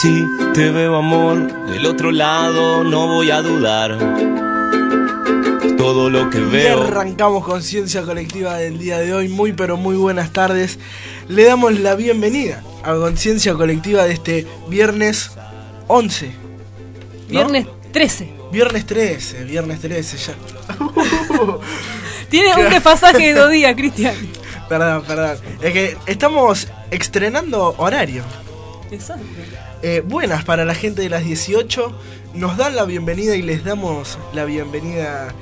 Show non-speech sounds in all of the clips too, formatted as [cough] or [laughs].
Si te veo amor del otro lado, no voy a dudar. Todo lo que Y veo. arrancamos Conciencia Colectiva del día de hoy. Muy pero muy buenas tardes. Le damos la bienvenida a Conciencia Colectiva de este viernes 11. ¿no? Viernes 13. Viernes 13, viernes 13 ya. [laughs] Tiene un desfasaje de dos días, Cristian. perdón, perdón. Es que estamos estrenando horario. Exacto. Eh, buenas para la gente de las 18. Nos dan la bienvenida y les damos la bienvenida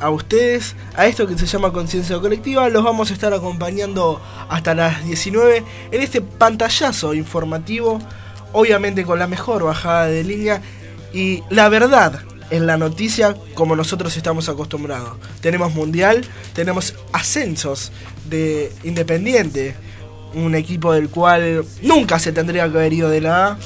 a ustedes a esto que se llama Conciencia Colectiva. Los vamos a estar acompañando hasta las 19 en este pantallazo informativo, obviamente con la mejor bajada de línea y la verdad en la noticia como nosotros estamos acostumbrados. Tenemos mundial, tenemos ascensos de Independiente, un equipo del cual nunca se tendría que haber ido de la A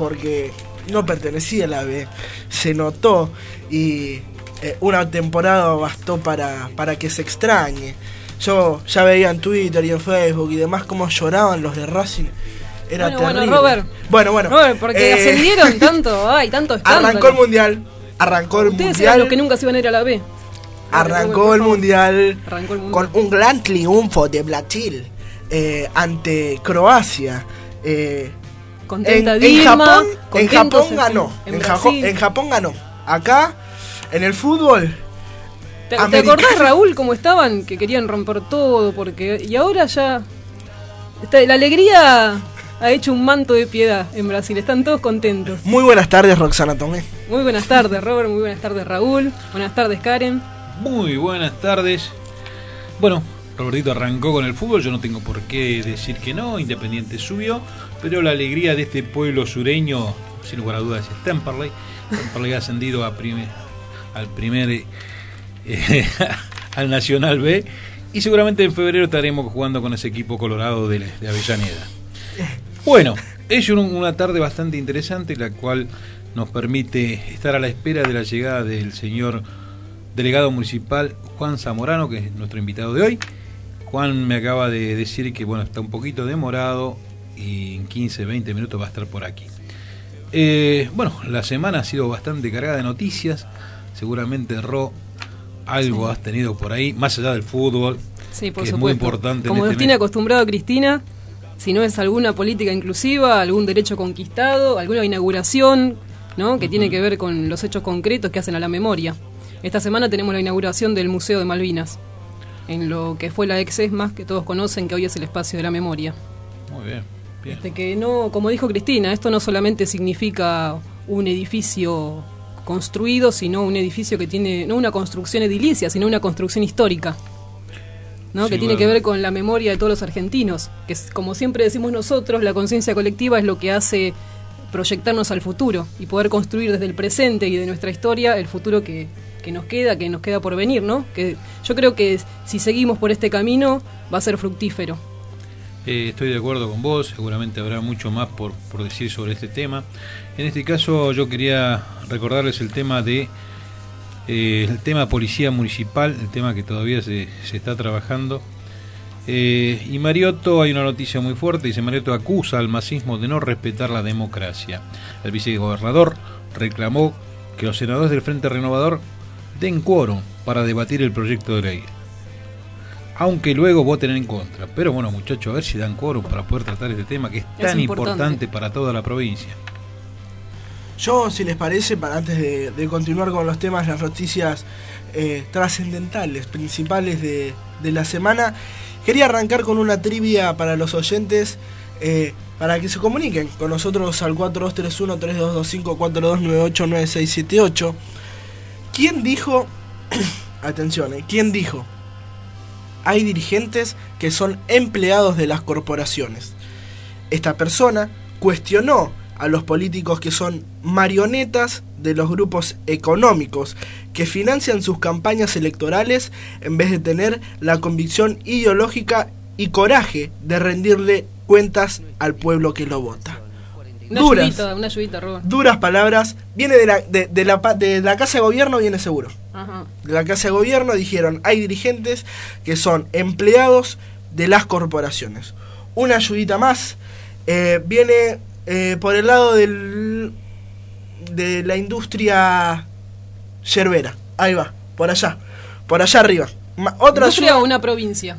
porque no pertenecía a la B. Se notó y eh, una temporada bastó para, para que se extrañe. Yo ya veía en Twitter y en Facebook y demás cómo lloraban los de Racing. Era Bueno, bueno, terrible. Robert. Bueno, bueno. Robert, porque eh, ascendieron [laughs] tanto, ay, tanto escándalo. Arrancó el mundial. Arrancó el Ustedes eran mundial. los que nunca se iban a ir a la B. Arrancó el mundial Arrancó el mundial. con un gran triunfo de Brasil eh, ante Croacia. Eh, Contenta en Dilma. Japón, en Japón ganó. En. Japón, en Japón ganó. Acá, en el fútbol, ¿Te, te acordás, Raúl, cómo estaban? Que querían romper todo. porque Y ahora ya. está- la alegría ha hecho un manto de piedad en Brasil. Están todos contentos. muy buenas tardes, Roxana Tomé. Muy buenas tardes, Robert. Muy buenas tardes, Raúl. Buenas tardes, Karen. Muy buenas tardes. Bueno, Robertito arrancó con el fútbol, yo no tengo por qué decir que no, Independiente subió, pero la alegría de este pueblo sureño, sin lugar a dudas, es Temperley. Temperley ha ascendido al primer, eh, [laughs] al Nacional B, y seguramente en febrero estaremos jugando con ese equipo colorado de, Avellaneda. Bueno, es un- una tarde bastante interesante, la cual nos permite estar a la espera de la llegada del señor delegado municipal Juan Zamorano, que es nuestro invitado de hoy. Juan me acaba de decir que bueno, está un poquito demorado y en 15, 20 minutos va a estar por aquí. Eh, bueno, la semana ha sido bastante cargada de noticias. Seguramente, Ro, algo has tenido por ahí, más allá del fútbol, Sí, por que es supuesto. muy importante. Como este nos tiene acostumbrado Cristina, si no es alguna política inclusiva, algún derecho conquistado, alguna inauguración, ¿no? Que tiene que ver con los hechos concretos que hacen a la memoria. Esta semana tenemos la inauguración del Museo de Malvinas, en lo que fue la ex ESMA, que todos conocen, que hoy es el espacio de la memoria. Muy bien, De que no, como dijo Cristina, esto no solamente significa un edificio construido, sino un edificio que tiene no una construcción edilicia, sino una construcción histórica. ¿no? Que tiene que ver con la memoria de todos los argentinos, que es, como siempre decimos nosotros, la conciencia colectiva es lo que hace proyectarnos al futuro y poder construir desde el presente y de nuestra historia el futuro que, que nos queda, que nos queda por venir, ¿no? Que yo creo que si seguimos por este camino va a ser fructífero. Eh, estoy de acuerdo con vos, seguramente habrá mucho más por, por decir sobre este tema. En este caso yo quería recordarles el tema de eh, el tema policía municipal, el tema que todavía se, se está trabajando. Eh, y Mariotto, hay una noticia muy fuerte, dice Mariotto acusa al masismo de no respetar la democracia. El vicegobernador reclamó que los senadores del Frente Renovador den quórum para debatir el proyecto de ley aunque luego voten en contra. Pero bueno, muchachos, a ver si dan quórum para poder tratar este tema que es Es tan importante. importante. para toda la provincia. Yo, si les parece, para antes de, de continuar con los temas, las noticias eh, trascendentales, principales de, de la semana, quería arrancar con una trivia para los oyentes, eh, para que se comuniquen con nosotros al 4231-3225-4298-9678. ¿Quién dijo, [clears throat] atención, eh, quién dijo, hay dirigentes que son empleados de las corporaciones? Esta persona cuestionó a los políticos que son marionetas de los grupos económicos que financian sus campañas electorales en vez de tener la convicción ideológica y coraje de rendirle cuentas al pueblo que lo vota. Una Duras. ayudita, una ayudita. Duras palabras, viene de la, de, de la, de la Casa de Gobierno, viene seguro. Ajá. De la Casa de Gobierno dijeron, hay dirigentes que son empleados de las corporaciones. Una ayudita más, eh, viene eh, por el lado del de la industria yerbera. Ahí va, por allá, por allá arriba. Ma- otra ¿Industria ayuda- o una provincia?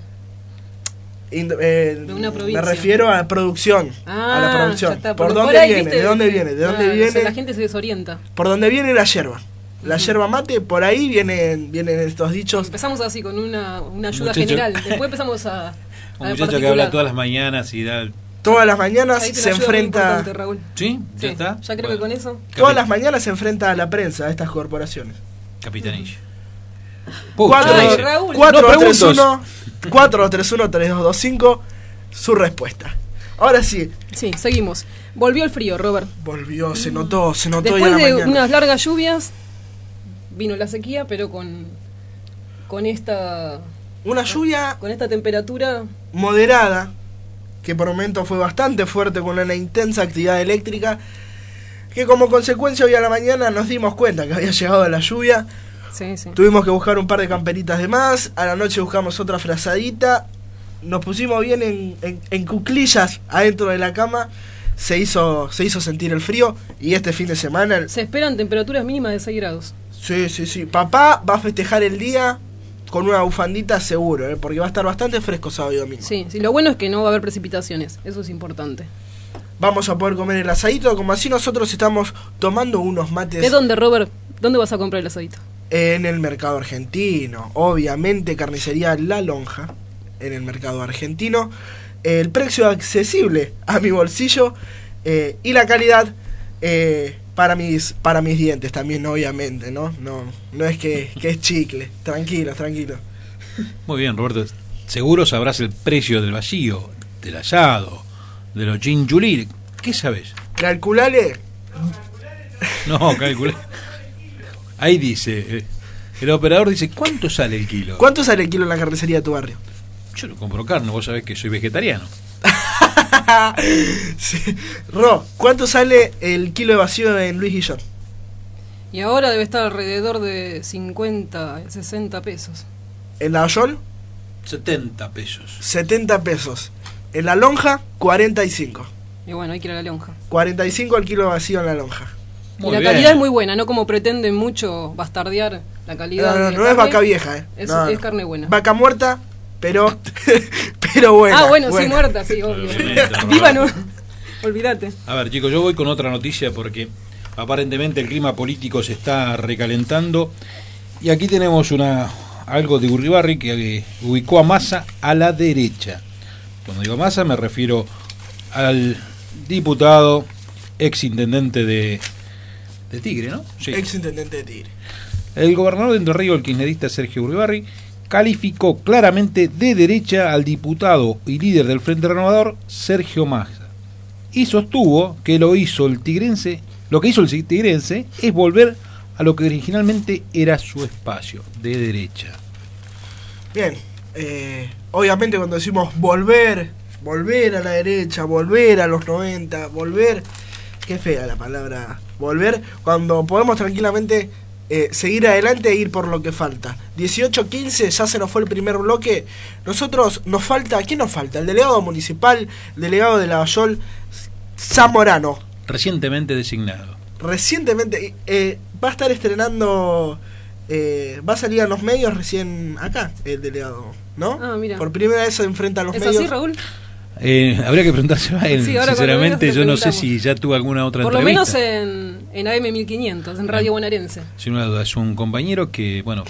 Ind- eh, De una provincia. Me refiero a la producción. Ah, a la producción. ya está, ¿Por porque dónde viene? ¿De dónde viene? ¿De dónde ah, o viene? sea, la gente se desorienta. Por dónde viene la yerba. La yerba mate, por ahí vienen, vienen estos dichos. Empezamos así con una, una ayuda Muchacho- general. [laughs] Después empezamos a. a Un muchacho que habla todas las mañanas y da. Todas las mañanas se enfrenta. Raúl. ¿Sí? ¿Ya Sí, está? Ya creo Bueno. que con eso. Todas las mañanas se enfrenta a la prensa, a estas corporaciones. Capitanillo. Cuatro- Ay, Raúl. 431 431 3225 su respuesta. Ahora sí, Sí, seguimos. Volvió el frío, Robert. volvió, se notó, se notó ya Después la de mañana. unas largas lluvias, vino la sequía, pero con, con esta Una lluvia con esta temperatura moderada, que por momentos fue bastante fuerte con una intensa actividad eléctrica, que como consecuencia hoy a la mañana nos dimos cuenta que había [laughs] llegado la lluvia, Sí, sí. tuvimos que buscar un par de camperitas de más, a la noche buscamos otra frazadita, nos pusimos bien en, en- en cuclillas adentro de la cama, se hizo, se hizo sentir el frío y este fin de semana, Se esperan temperaturas mínimas de 6 grados. Sí, sí, sí, papá va a festejar el día con una bufandita seguro, ¿eh? porque va a estar bastante fresco sábado y domingo. Sí, sí, lo bueno es que no va a haber precipitaciones, eso es importante. Vamos a poder comer el asadito, como así nosotros estamos tomando unos mates ¿De dónde, Robert? ¿Dónde vas a comprar el asadito? en el mercado argentino. Obviamente, carnicería La Lonja en el mercado argentino. El precio accesible a mi bolsillo eh, y la calidad eh, para mis para mis dientes también, obviamente, ¿no? No, no es que, que es chicle. Tranquilo, tranquilo. Muy bien, Roberto. Seguro sabrás el precio del vacío, del asado, de los ginjulí. ¿Qué sabes? Calculale No, calculé. Ahí dice, eh, el operador dice, ¿cuánto sale el kilo? ¿Cuánto sale el kilo en la carnicería de tu barrio? Yo no compro carne, vos sabés que soy vegetariano. [laughs] Sí. Ro, ¿cuánto sale el kilo de vacío en Luis Guillón? Y ahora debe estar alrededor de 50, 60 pesos. En la Ayol, 70 pesos. 70 pesos. En la lonja, 45. Y bueno, hay que ir a la lonja. 45 el kilo vacío en la lonja. y Muy la bien. calidad es muy buena, no como pretenden mucho bastardear la calidad. No, no, de no es carne. vaca vieja, eh. Es, No, es carne buena. Vaca muerta, pero [laughs] pero buena. ah, bueno, sí, muerta, sí, obvio. [laughs] Viva no. Olvídate. A ver, chicos, yo voy con otra noticia porque aparentemente el clima político se está recalentando. Y aquí tenemos una algo de Urribarri que ubicó a Massa a la derecha. Cuando digo Massa me refiero al diputado, ex intendente de, de Tigre, ¿no? Sí. Ex intendente de Tigre. El gobernador de Entre Ríos, el kirchnerista Sergio Uribarri, calificó claramente de derecha al diputado y líder del Frente Renovador, Sergio Massa. Y sostuvo que lo hizo el tigrense, lo que hizo el tigrense es volver a lo que originalmente era su espacio, de derecha. Bien, eh, obviamente cuando decimos volver, volver a la derecha, volver a los 90, volver, qué fea la palabra volver, cuando podemos tranquilamente eh, seguir adelante e ir por lo que falta. 18-15, ya se nos fue el primer bloque. Nosotros nos falta, ¿quién nos falta? El delegado municipal, el delegado de Lavallol, Zamorano. Recientemente designado. Recientemente eh, va a estar estrenando, eh, va a salir a los medios recién acá, el delegado, ¿no? Ah, mira. Por primera vez se enfrenta a los ¿Es medios. así, Raúl? Eh, habría que preguntárselo a él. Sí, Sinceramente, yo no sé si ya tuvo alguna otra Por lo entrevista. menos en, en AM 1500, en Radio Bonaerense. Sin una duda, es un compañero que, bueno,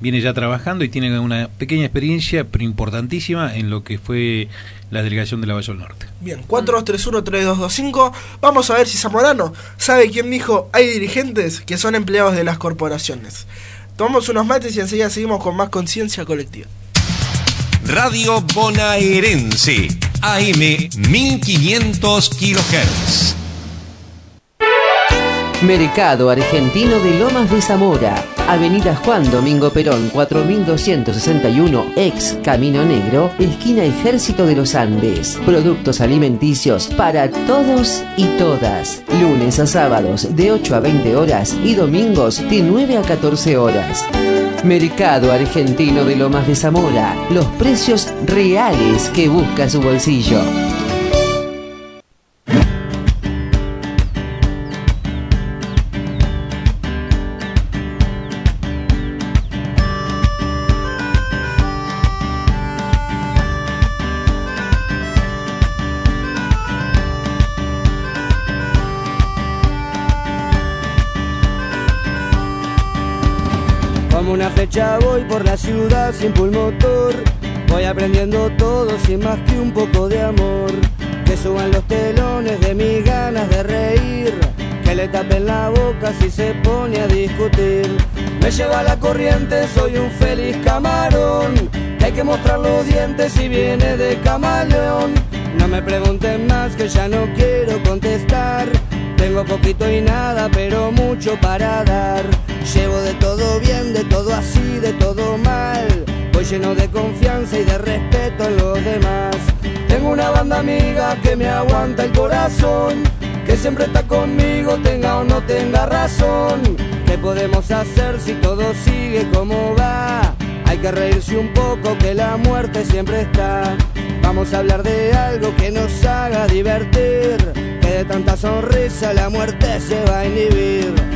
viene ya trabajando y tiene una pequeña experiencia, pero importantísima, en lo que fue la delegación de la Valle del Norte. Bien, 4231-3225. Vamos a ver si Zamorano sabe quién dijo hay dirigentes que son empleados de las corporaciones. Tomamos unos mates y enseguida seguimos con más conciencia colectiva. Radio Bonaerense, AM 1500 kHz. Mercado Argentino de Lomas de Zamora, Avenida Juan Domingo Perón 4261, ex Camino Negro, esquina Ejército de los Andes. Productos alimenticios para todos y todas. Lunes a sábados de 8 a 20 horas y domingos de 9 a 14 horas. Mercado Argentino de Lomas de Zamora, los precios reales que busca su bolsillo. Como una fecha voy por la ciudad sin pulmotor. Voy aprendiendo todo sin más que un poco de amor. Que suban los telones de mis ganas de reír. Que le tapen la boca si se pone a discutir. Me lleva la corriente, soy un feliz camarón. Hay que mostrar los dientes si viene de camaleón. No me pregunten más que ya no quiero contestar. Tengo poquito y nada, pero mucho para dar. Llevo de todo bien, de todo así, de todo mal. Voy lleno de confianza y de respeto en los demás. Tengo una banda amiga que me aguanta el corazón, que siempre está conmigo, tenga o no tenga razón. ¿Qué podemos hacer si todo sigue como va? Hay que reírse un poco que la muerte siempre está. Vamos a hablar de algo que nos haga divertir, que de tanta sonrisa la muerte se va a inhibir.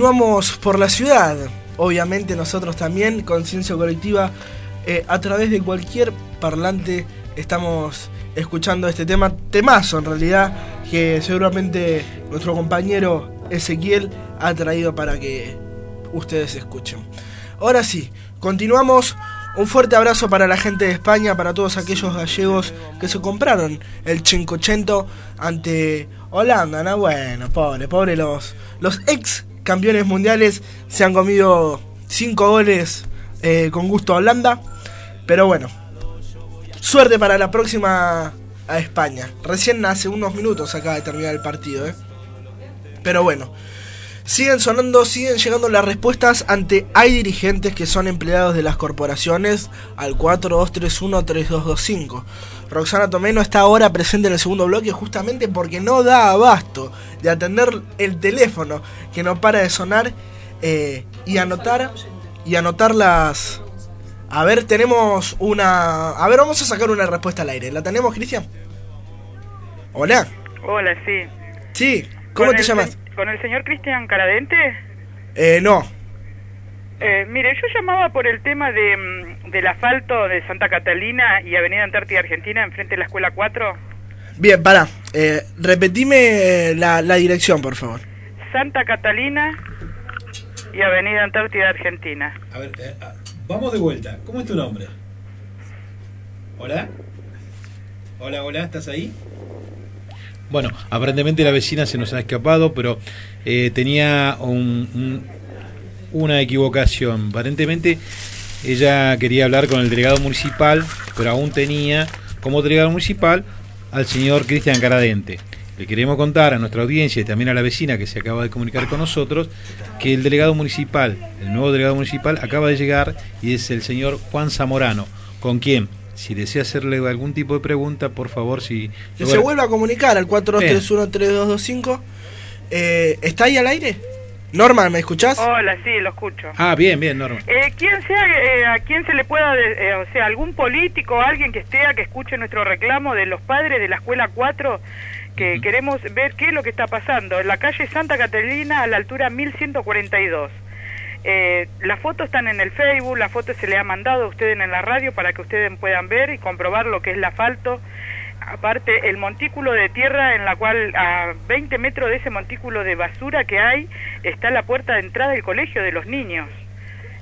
Continuamos por la ciudad. Obviamente nosotros también, conciencia colectiva, eh, a través de cualquier parlante estamos escuchando este tema, temazo en realidad, que seguramente nuestro compañero Ezequiel ha traído para que ustedes escuchen. Ahora sí, continuamos. Un fuerte abrazo para la gente de España, para todos aquellos gallegos que se compraron el 580 ante Holanda, ¿no? Bueno, pobre, pobre los, los ex campeones mundiales se han comido 5 goles eh, con gusto a Holanda. Pero bueno, suerte para la próxima a España. Recién hace unos minutos acaba de terminar el partido. ¿eh? Pero bueno, siguen sonando, siguen llegando las respuestas ante hay dirigentes que son empleados de las corporaciones al 4231-3225. Roxana Tomeno está ahora presente en el segundo bloque justamente porque no da abasto de atender el teléfono que no para de sonar eh, y anotar y anotar las. A ver, tenemos una. A ver, vamos a sacar una respuesta al aire. ¿La tenemos, Cristian? Hola. Hola, sí. Sí, ¿cómo ¿Con te llamas? ¿Con el señor Cristian Caradente? Eh, no. Eh, mire, yo llamaba por el tema de, mm, del asfalto de Santa Catalina y Avenida Antártida Argentina enfrente de la Escuela 4. Bien, pará. Eh, repetime eh, la, la dirección, por favor. Santa Catalina y Avenida Antártida Argentina. A ver, eh, ah, vamos de vuelta. ¿Cómo es tu nombre? ¿Hola? Hola, hola, ¿estás ahí? Bueno, aparentemente la vecina se nos ha escapado, pero eh, tenía un- un- una equivocación. Aparentemente ella quería hablar con el delegado municipal, pero aún tenía como delegado municipal al señor Cristian Caradente. Le queremos contar a nuestra audiencia y también a la vecina que se acaba de comunicar con nosotros que el delegado municipal, el nuevo delegado municipal, acaba de llegar y es el señor Juan Zamorano, con quien, si desea hacerle algún tipo de pregunta, por favor, si... Que se vuelva a comunicar al 4231-3225. Eh, ¿Está ahí al aire? Norma, ¿me escuchás? Hola, sí, lo escucho. Ah, bien, bien, Norma. Eh, ¿quién sea, eh, ¿A quién se le pueda, de- eh, o sea, algún político, alguien que esté, a que escuche nuestro reclamo de los padres de la Escuela 4, que queremos ver qué es lo que está pasando? En la calle Santa Catalina, a la altura 1142. Eh, las fotos están en el Facebook, las fotos se le ha mandado a ustedes en la radio para que ustedes puedan ver y comprobar lo que es el asfalto. Aparte el montículo de tierra en la cual a 20 metros de ese montículo de basura que hay está la puerta de entrada del colegio de los niños.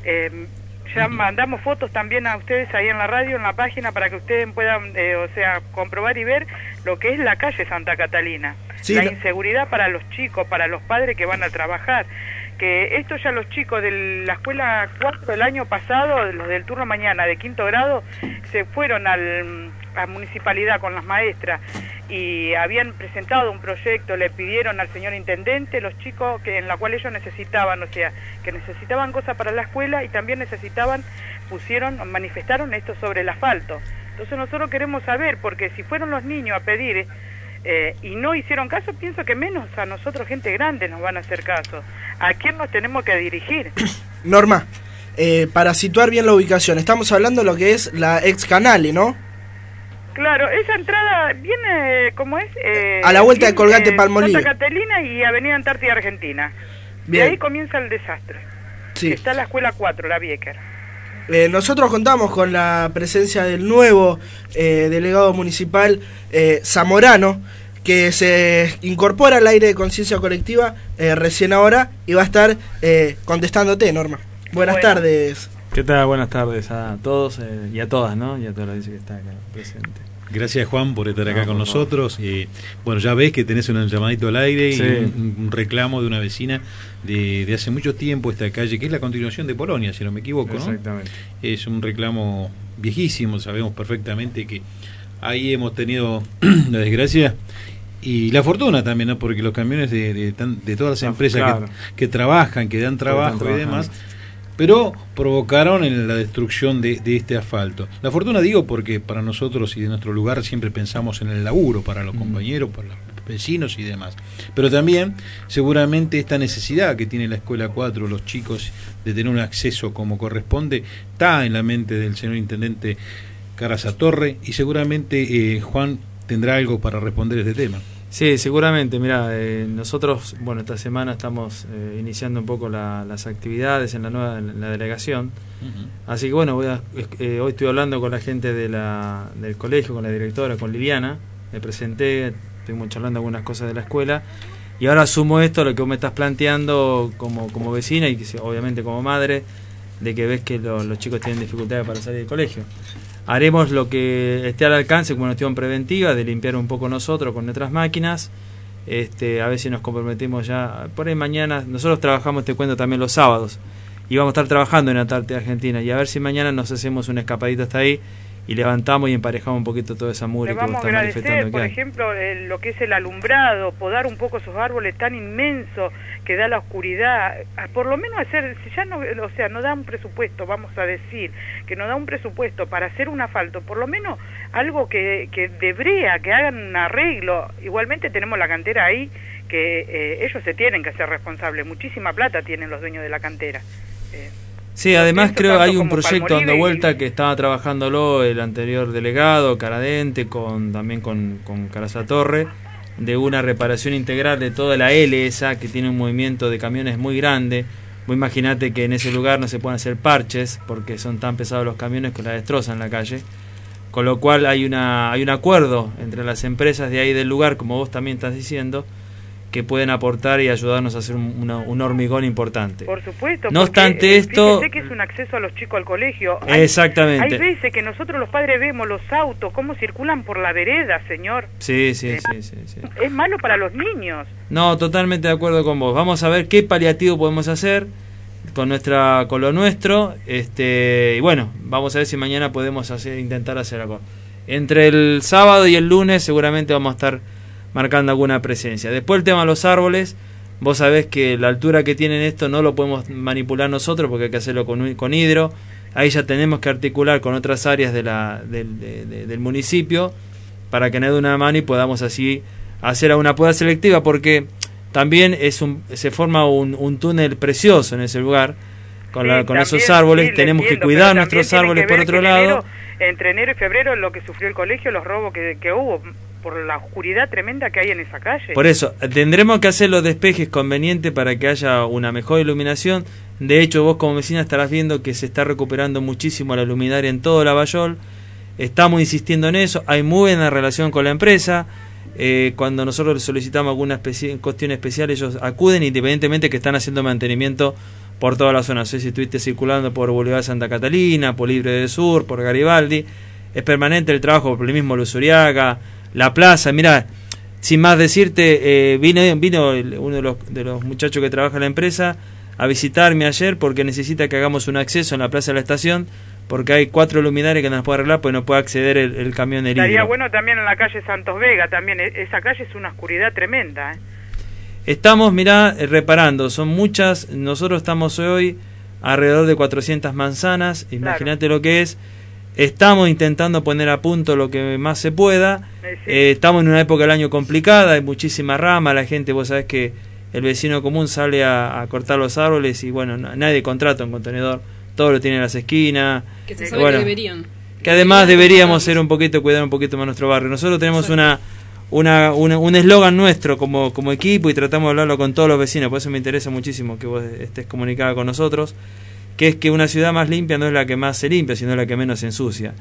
Eh, ya mandamos fotos también a ustedes ahí en la radio, en la página, para que ustedes puedan, eh, o sea, comprobar y ver lo que es la calle Santa Catalina. Sí, la inseguridad para los chicos, para los padres que van a trabajar. Que esto ya los chicos de la escuela 4 del año pasado, los del turno mañana de quinto grado, se fueron al, a municipalidad con las maestras y habían presentado un proyecto, le pidieron al señor intendente los chicos que en la cual ellos necesitaban, o sea, que necesitaban cosas para la escuela y también necesitaban, pusieron, manifestaron esto sobre el asfalto. Entonces nosotros queremos saber, porque si fueron los niños a pedir eh, y no hicieron caso, pienso que menos a nosotros, gente grande, nos van a hacer caso. ¿A quién nos tenemos que dirigir? Norma, eh, para situar bien la ubicación, estamos hablando de lo que es la ex Canale, ¿no? Claro, esa entrada viene, ¿cómo es? Eh, A la vuelta de Colgate Palmolive. Santa Catalina y Avenida Antártida Argentina. Bien. De ahí comienza el desastre. Sí. Está la escuela 4, la Vieker. Eh, nosotros contamos con la presencia del nuevo eh, delegado municipal eh, Zamorano, que se incorpora al aire de conciencia colectiva eh, recién ahora y va a estar eh, contestándote, Norma. Buenas Bueno. tardes. ¿Qué tal? Buenas tardes a todos eh, y a todas, ¿no? Y a toda la audiencia que está acá presente. Gracias Juan por estar acá No, con nosotros. Eh, bueno, ya ves que tenés un llamadito al aire Sí. y un, un reclamo de una vecina de, de hace mucho tiempo esta calle, que es la continuación de Polonia, si no me equivoco, ¿no? Exactamente. Es un reclamo viejísimo, sabemos perfectamente que ahí hemos tenido [clears throat] la desgracia y la fortuna también, ¿no? Porque los camiones de, de de todas las Ah, empresas claro. que, que trabajan, que dan trabajo y demás, pero provocaron en la destrucción de, de este asfalto. La fortuna digo porque para nosotros y de nuestro lugar siempre pensamos en el laburo, para los compañeros, para los vecinos y demás. Pero también seguramente esta necesidad que tiene la Escuela 4, los chicos, de tener un acceso como corresponde, está en la mente del señor Intendente Caraza Torre y seguramente eh, Juan tendrá algo para responder a este tema. Sí, seguramente. Mira, eh, nosotros, bueno, esta semana estamos eh, iniciando un poco la- las actividades en la nueva en la delegación. Así que bueno, voy a- eh, hoy estoy hablando con la gente de la, del colegio, con la directora, con Liliana. Me presenté, estuvimos charlando algunas cosas de la escuela. Y ahora sumo esto a lo que vos me estás planteando como, como vecina y obviamente como madre, de que ves que lo- los chicos tienen dificultades para salir del colegio. Haremos lo que esté al alcance como acción preventiva, de limpiar un poco nosotros con nuestras máquinas. Este, a ver si nos comprometemos ya. Por ahí mañana, nosotros trabajamos, te cuento también los sábados. Y vamos a estar trabajando en Antártida Argentina. Y a ver si mañana nos hacemos una escapadita hasta ahí y levantamos y emparejamos un poquito toda esa mugre que vos estás manifestando por ejemplo, el- lo que es el alumbrado, podar un poco esos árboles tan inmensos que da la oscuridad, a por lo menos hacer, si ya no, o sea, no da un presupuesto, vamos a decir, que no da un presupuesto para hacer un asfalto, por lo menos algo que, que de brea, que hagan un arreglo. Igualmente tenemos la cantera ahí, que eh, ellos se tienen que hacer responsables, muchísima plata tienen los dueños de la cantera. Eh, Sí, además pienso creo hay un proyecto dando y- vuelta que estaba trabajándolo el anterior delegado, Caradente, con también con, con Caraza Torre, de una reparación integral de toda la L esa, que tiene un movimiento de camiones muy grande. Vos imaginate que en ese lugar no se pueden hacer parches, porque son tan pesados los camiones que la destrozan la calle. Con lo cual hay, una, hay un acuerdo entre las empresas de ahí del lugar, como vos también estás diciendo, que pueden aportar y ayudarnos a hacer un, una- un hormigón importante. Por supuesto. No obstante eh, esto- Fíjese que es un acceso a los chicos al colegio. Hay- Exactamente. Hay veces que nosotros los padres vemos los autos, cómo circulan por la vereda, señor. Sí, sí, sí, sí, sí. Es malo para los niños. No, totalmente de acuerdo con vos. Vamos a ver qué paliativo podemos hacer con nuestra con lo nuestro, este y bueno, vamos a ver si mañana podemos hacer intentar hacer algo. Entre el sábado y el lunes seguramente vamos a estar marcando alguna presencia. Después el tema de los árboles, vos sabés que la altura que tienen esto no lo podemos manipular nosotros porque hay que hacerlo con, con hidro. Ahí ya tenemos que articular con otras áreas de la, del, de- de- del municipio para que dé una mano y podamos así hacer una poda selectiva porque también es un, se forma un, un túnel precioso en ese lugar con, Sí, la- con esos árboles sí, tenemos entiendo, que cuidar nuestros árboles por otro en lado enero- entre enero y febrero lo que sufrió el colegio, los robos que, que hubo, por la oscuridad tremenda que hay en esa calle. Por eso, tendremos que hacer los despejes convenientes para que haya una mejor iluminación. De hecho, vos como vecina estarás viendo que se está recuperando muchísimo la luminaria en todo Lavallol. Estamos insistiendo en eso, hay muy buena relación con la empresa. Eh, cuando nosotros solicitamos alguna cuestión especial, ellos acuden independientemente que están haciendo mantenimiento por toda la zona. No sé si estuviste circulando por Boulevard Santa Catalina, por Libre del Sur, por Garibaldi. Es permanente el trabajo por el mismo Luzuriaga, la plaza. Mira, sin más decirte, eh, vino, vino uno de los, de los muchachos que trabaja en la empresa a visitarme ayer porque necesita que hagamos un acceso en la plaza de la estación porque hay cuatro luminarias que no nos puede arreglar porque no puede acceder el, el camión herido. Estaría bueno también en la calle Santos Vega, también e- esa calle es una oscuridad tremenda. ¿eh? Estamos, mirá, eh, reparando, son muchas, nosotros estamos hoy alrededor de 400 manzanas, imagínate lo que es, estamos intentando poner a punto lo que más se pueda, Eh, estamos en una época del año complicada, hay muchísima rama, la gente, vos sabés que el vecino común sale a, a cortar los árboles y bueno, na- nadie contrata un contenedor, todo lo tiene en las esquinas. Que se Eh, sabe bueno, que deberían. que además deberíamos ser un poquito, cuidar un poquito más nuestro barrio. Nosotros tenemos una una, una- un eslogan nuestro como, como equipo y tratamos de hablarlo con todos los vecinos, por eso me interesa muchísimo que vos estés comunicada con nosotros, que es que una ciudad más limpia no es la que más se limpia, sino la que menos se ensucia.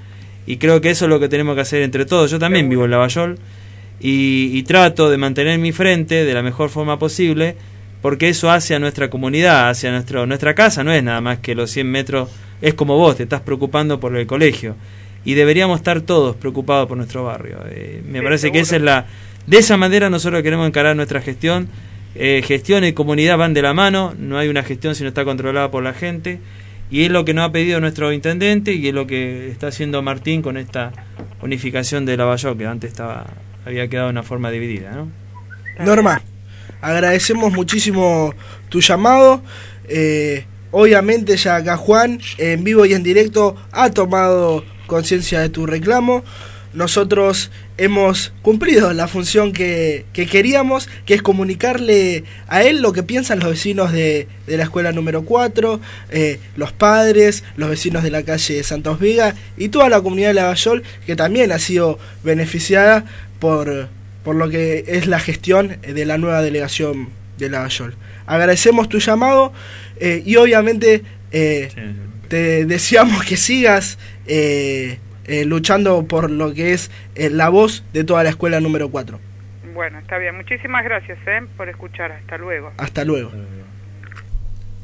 Y creo que eso es lo que tenemos que hacer entre todos. Yo también vivo en Lavallol y, y trato de mantener mi frente de la mejor forma posible, porque eso hace a nuestra comunidad, hacia nuestro, nuestra casa, no es nada más que los 100 metros, es como vos, te estás preocupando por el colegio. Y deberíamos estar todos preocupados por nuestro barrio. Eh, me Sí, parece que esa es la... De esa manera nosotros queremos encarar nuestra gestión. Eh, gestión y comunidad van de la mano, no hay una gestión si no está controlada por la gente. Y es lo que nos ha pedido nuestro intendente y es lo que está haciendo Martín con esta unificación de Lavallol, que antes estaba había quedado de una forma dividida. ¿no? Norma, agradecemos muchísimo tu llamado. Eh, obviamente ya acá Juan, en vivo y en directo, ha tomado conciencia de tu reclamo. Nosotros hemos cumplido la función que, que queríamos, que es comunicarle a él lo que piensan los vecinos de, de la escuela número 4, eh, los padres, los vecinos de la calle Santos Vega y toda la comunidad de Lavallol, que también ha sido beneficiada por, por lo que es la gestión de la nueva delegación de Lavallol. Agradecemos tu llamado eh, y obviamente eh, te deseamos que sigas eh, eh, luchando por lo que es eh, la voz de toda la escuela número 4. Bueno, está bien. Muchísimas gracias ¿eh? por escuchar. Hasta luego. Hasta luego.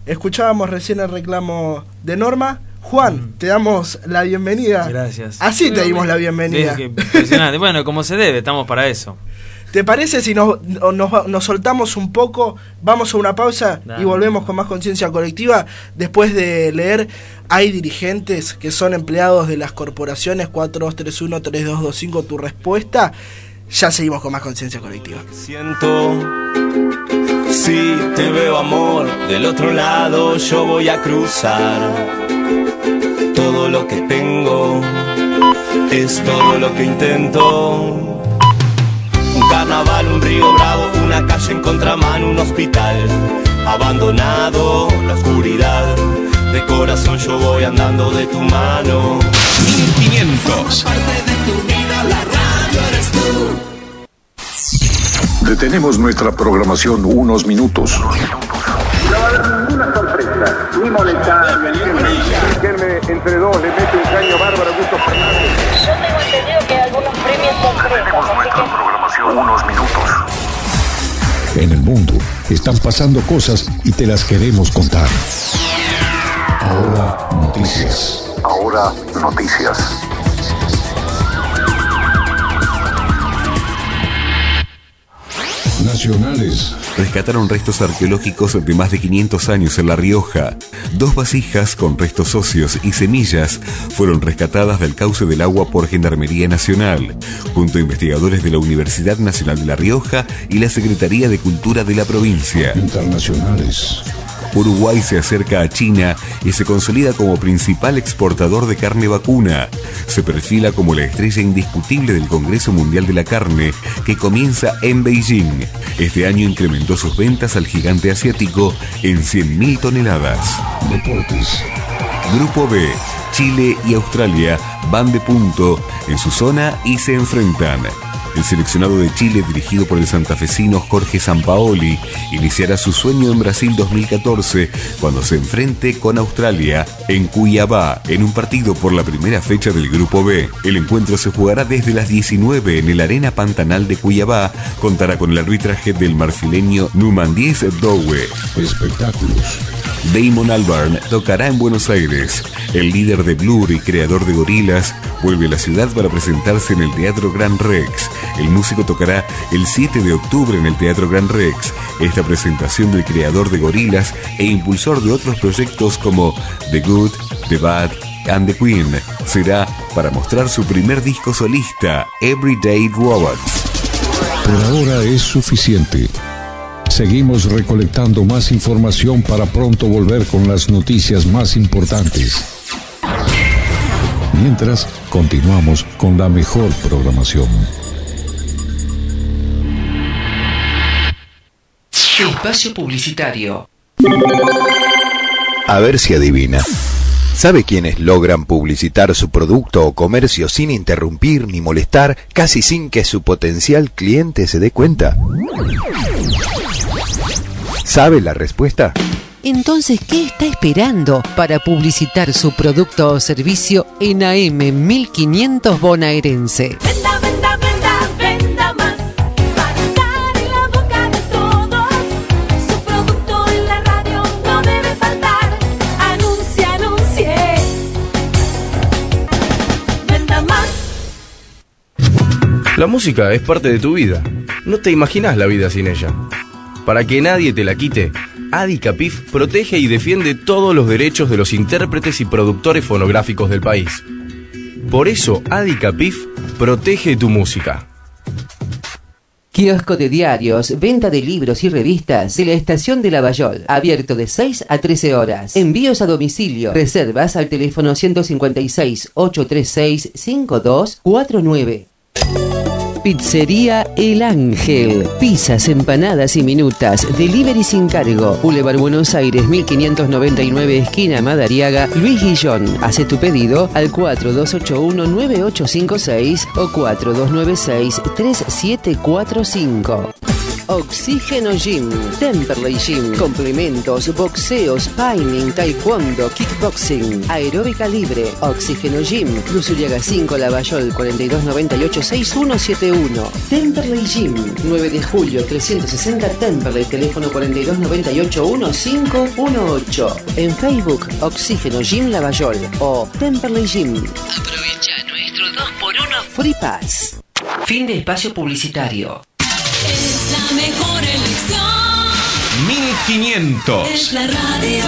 Escuchábamos recién el reclamo de Norma. Juan, te damos la bienvenida. Gracias. Así te dimos la bienvenida. Sí, que impresionante. bueno, como se debe, estamos para eso. ¿Te parece si nos, nos, nos soltamos un poco, vamos a una pausa y Dale. volvemos con más conciencia colectiva? Después de leer, hay dirigentes que son empleados de las corporaciones 4231-3225, tu respuesta. Ya seguimos con más conciencia colectiva. Siento, si te veo amor, del otro lado yo voy a cruzar. Todo lo que tengo es todo lo que intento. Un carnaval, un río bravo, una calle en contramano, un hospital abandonado, la oscuridad. De corazón yo voy andando de tu mano. 1500. Detenemos nuestra programación unos minutos. No va a haber ninguna sorpresa, ni molestar. Riquelme entre dos, le mete un caño bárbaro a Augusto Fernández. Yo tengo entendido que hay algunos premios sorpresas, así que... Programación unos minutos. En el mundo están pasando cosas y te las queremos contar. Ahora noticias. Ahora noticias. Nacionales. Rescataron restos arqueológicos de más de 500 años en La Rioja. Dos vasijas con restos óseos y semillas fueron rescatadas del cauce del agua por Gendarmería Nacional, junto a investigadores de la Universidad Nacional de La Rioja y la Secretaría de Cultura de la provincia. Internacionales. Uruguay se acerca a China y se consolida como principal exportador de carne vacuna. Se perfila como la estrella indiscutible del Congreso Mundial de la Carne, que comienza en Beijing. Este año incrementó sus ventas al gigante asiático en 100.000 toneladas. Deportes. Grupo B, Chile y Australia van de punto en su zona y se enfrentan. El seleccionado de Chile, dirigido por el santafesino Jorge Sampaoli, iniciará su sueño en Brasil 2014 cuando se enfrente con Australia en Cuiabá en un partido por la primera fecha del Grupo B. El encuentro se jugará desde las 19 en el Arena Pantanal de Cuiabá. Contará con el arbitraje del marfileño Numandies Dowe. Espectáculos. Damon Albarn tocará en Buenos Aires. El líder de Blur y creador de Gorilas vuelve a la ciudad para presentarse en el Teatro Gran Rex. El músico tocará el 7 de octubre en el Teatro Gran Rex. Esta presentación del creador de Gorilas e impulsor de otros proyectos como The Good, The Bad and The Queen será para mostrar su primer disco solista, Everyday Robots. Por ahora es suficiente. Seguimos recolectando más información para pronto volver con las noticias más importantes. Mientras, continuamos con la mejor programación. Espacio Publicitario. A ver si adivina. ¿Sabe quiénes logran publicitar su producto o comercio sin interrumpir ni molestar, casi sin que su potencial cliente se dé cuenta? ¿Sabe la respuesta? Entonces, ¿qué está esperando para publicitar su producto o servicio en AM 1500 bonaerense? Venda, venda, venda, venda más. Para estar en la boca de todos. Su producto en la radio no debe faltar. Anuncie, anuncie. Venda más. La música es parte de tu vida. No te imaginas la vida sin ella. Para que nadie te la quite, Adi Capif protege y defiende todos los derechos de los intérpretes y productores fonográficos del país. Por eso, Adi Capif protege tu música. Kiosco de diarios, venta de libros y revistas de la estación de Lavallol, abierto de 6 a 13 horas. Envíos a domicilio, reservas al teléfono 156 836 5249. Pizzería El Ángel. Pizzas, empanadas y minutas. Delivery sin cargo. Boulevard Buenos Aires 1599 esquina Madariaga. Luis Guillón. Hace tu pedido al 4281-9856 o 4296-3745. Oxígeno Gym, Temperley Gym, complementos, boxeos, spinning, taekwondo, kickboxing, aeróbica libre, Oxígeno Gym, Cruz Uriaga 5, Lavallol 4298-6171, Temperley Gym, 9 de julio 360 Temperley, teléfono 4298-1518, en Facebook Oxígeno Gym Lavallol o Temperley Gym. Aprovecha nuestro 2x1 Free Pass. Fin de espacio publicitario. Mejor elección. 1500. Es la radio.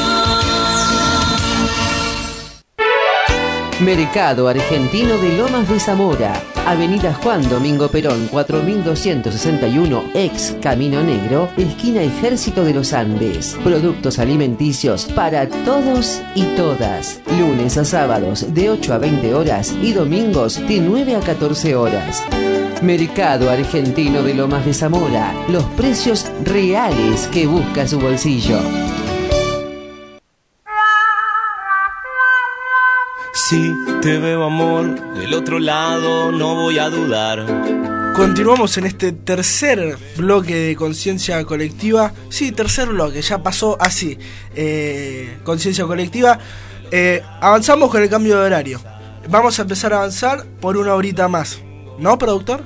Mercado Argentino de Lomas de Zamora, Avenida Juan Domingo Perón 4261, ex Camino Negro, esquina Ejército de los Andes. Productos alimenticios para todos y todas. Lunes a sábados de 8 a 20 horas y domingos de 9 a 14 horas. Mercado Argentino de Lomas de Zamora, los precios reales que busca su bolsillo. Si te veo amor del otro lado, no voy a dudar. Continuamos en este tercer bloque de conciencia colectiva. Sí, tercer bloque, ya pasó así. Eh, conciencia colectiva. Eh, avanzamos con el cambio de horario. Vamos a empezar a avanzar por una horita más. ¿No, productor?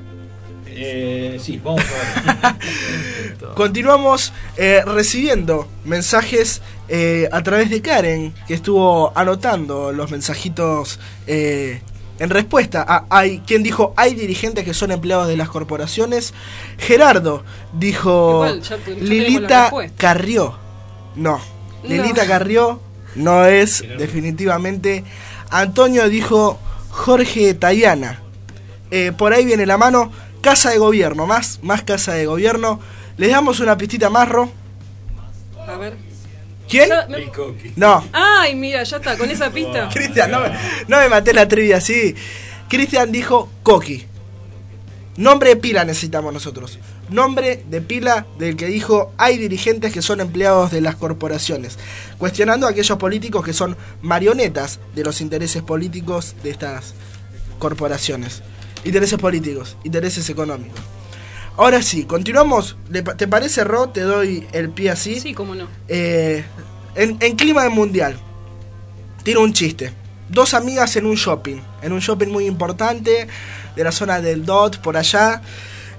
Eh, sí, vamos a ver. [laughs] Continuamos eh, recibiendo mensajes eh, a través de Karen, que estuvo anotando los mensajitos eh, en respuesta a hay quien dijo hay dirigentes que son empleados de las corporaciones. Gerardo dijo Igual, ya ya Lilita. Carrió. No, No. Lilita Carrió no es definitivamente. Antonio dijo Jorge Tayana. Eh, por ahí viene la mano. Casa de gobierno, más, más casa de gobierno. Les damos una pistita más, Ro. A ver. ¿Quién? Ya me- No. Ay, mira, ya está, con esa [laughs] pista. Cristian, no me, no me maté la trivia así. Cristian dijo Coqui. Nombre de pila necesitamos nosotros. Nombre de pila del que dijo hay dirigentes que son empleados de las corporaciones. Cuestionando a aquellos políticos que son marionetas de los intereses políticos de estas corporaciones. Intereses políticos, intereses económicos. Ahora sí, continuamos. ¿Le pa- ¿Te parece, Ro? Te doy el pie así. Sí, cómo no. Eh, en, en clima de mundial, tiro un chiste. Dos amigas en un shopping, en un shopping muy importante, de la zona del DOT, por allá.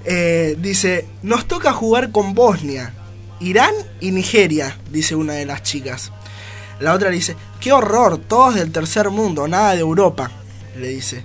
Eh, dice, nos toca jugar con Bosnia, Irán y Nigeria, dice una de las chicas. La otra le dice, qué horror, todos del tercer mundo, nada de Europa, le dice.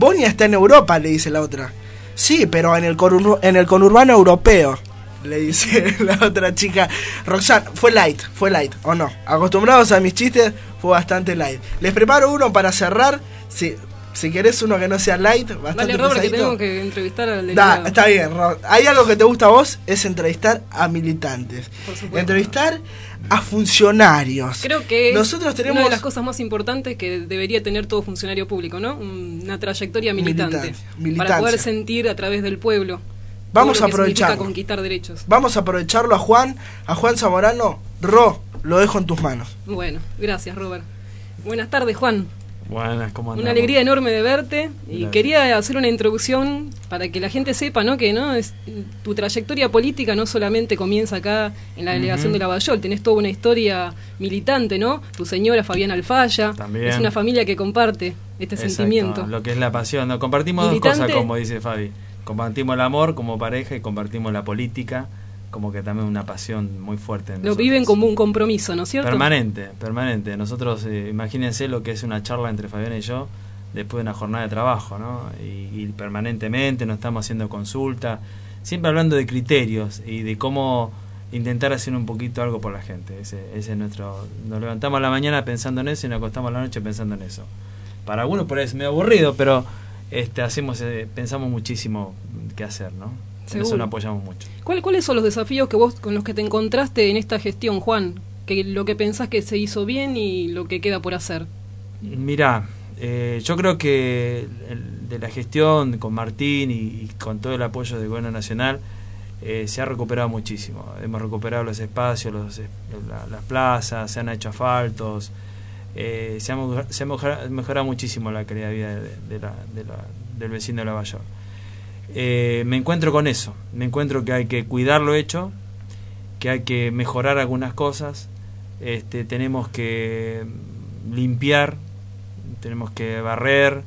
Bosnia está en Europa, le dice la otra. Sí, pero en el, en el conurbano europeo, le dice [laughs] la otra chica. Roxanne, fue light, fue light, o no. Acostumbrados a mis chistes, fue bastante light. Les preparo uno para cerrar. Si, si querés uno que no sea light, bastante Dale, Robert, que tenemos que entrevistar al Da, está bien. Hay algo que te gusta a vos, es entrevistar a militantes. Por supuesto. Entrevistar a funcionarios. Creo que es Nosotros tenemos una de las cosas más importantes que debería tener todo funcionario público, ¿no? Una trayectoria militante. Para poder sentir a través del pueblo. Vamos a aprovecharlo. conquistar derechos. Vamos a aprovecharlo a Juan, a Juan Zamorano. Ro, lo dejo en tus manos. Bueno, gracias, Robert. Buenas tardes, Juan. Buenas, ¿cómo andamos? Una alegría enorme de verte y Gracias. quería hacer una introducción para que la gente sepa, ¿no? Que no es tu trayectoria política no solamente comienza acá en la delegación Ujú. de Lavallol, tenés toda una historia militante, ¿no? Tu señora Fabiana Alfaya, También. es una familia que comparte este Exacto, sentimiento. Lo que es la pasión. ¿no? Compartimos Militante. dos cosas, como dice Fabi. Compartimos el amor como pareja y compartimos la política como que también una pasión muy fuerte. en Lo viven como un compromiso, ¿no es cierto? Permanente, permanente. Nosotros, eh, imagínense lo que es una charla entre Fabián y yo después de una jornada de trabajo, ¿no? Y, y permanentemente nos estamos haciendo consulta, siempre hablando de criterios y de cómo intentar hacer un poquito algo por la gente. Ese, ese es nuestro. Nos levantamos a la mañana pensando en eso y nos acostamos a la noche pensando en eso. Para algunos por ahí es medio aburrido, pero este, hacemos, eh, pensamos muchísimo qué hacer, ¿no? En eso nos apoyamos mucho. ¿Cuál- ¿Cuáles son los desafíos que vos con los que te encontraste en esta gestión, Juan? Que lo que pensás que se hizo bien y lo que queda por hacer. Mira, eh, yo creo que el- de la gestión con Martín y, y con todo el apoyo del gobierno nacional eh, se ha recuperado muchísimo. Hemos recuperado los espacios, los, la- las plazas, se han hecho asfaltos, eh, se ha, se ha mejorado muchísimo la calidad de vida de, de la- de la- del vecino de Lavallol. Eh, me encuentro con eso, me encuentro que hay que cuidar lo hecho, que hay que mejorar algunas cosas, este, tenemos que limpiar, tenemos que barrer,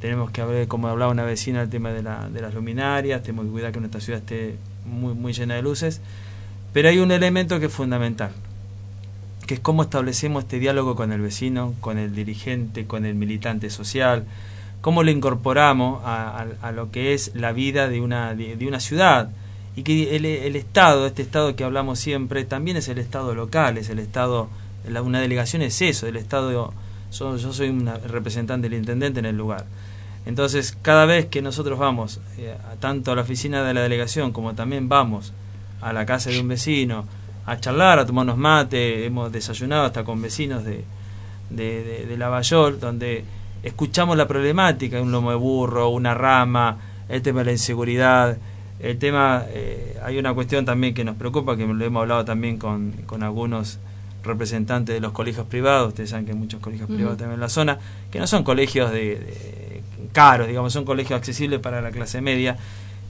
tenemos que ver, como hablaba una vecina, el tema de, la, de las luminarias, tenemos que cuidar que nuestra ciudad esté muy, muy llena de luces, pero hay un elemento que es fundamental, que es cómo establecemos este diálogo con el vecino, con el dirigente, con el militante social, cómo lo incorporamos a, a- lo que es la vida de una, de, una ciudad. Y que el, Estado, este Estado que hablamos siempre, también es el Estado local, es el Estado, la- una delegación es eso, el Estado, yo soy un representante del intendente en el lugar. Entonces, cada vez que nosotros vamos, eh, tanto a la oficina de la delegación como también vamos a la casa de un vecino, a charlar, a tomarnos mate, hemos desayunado hasta con vecinos de, de, de, de donde escuchamos la problemática, un lomo de burro, una rama, el tema de la inseguridad, el tema, eh, hay una cuestión también que nos preocupa, que lo hemos hablado también con, con algunos representantes de los colegios privados, ustedes saben que hay muchos colegios privados también en la zona, que no son colegios de, de caros, digamos, son colegios accesibles para la clase media,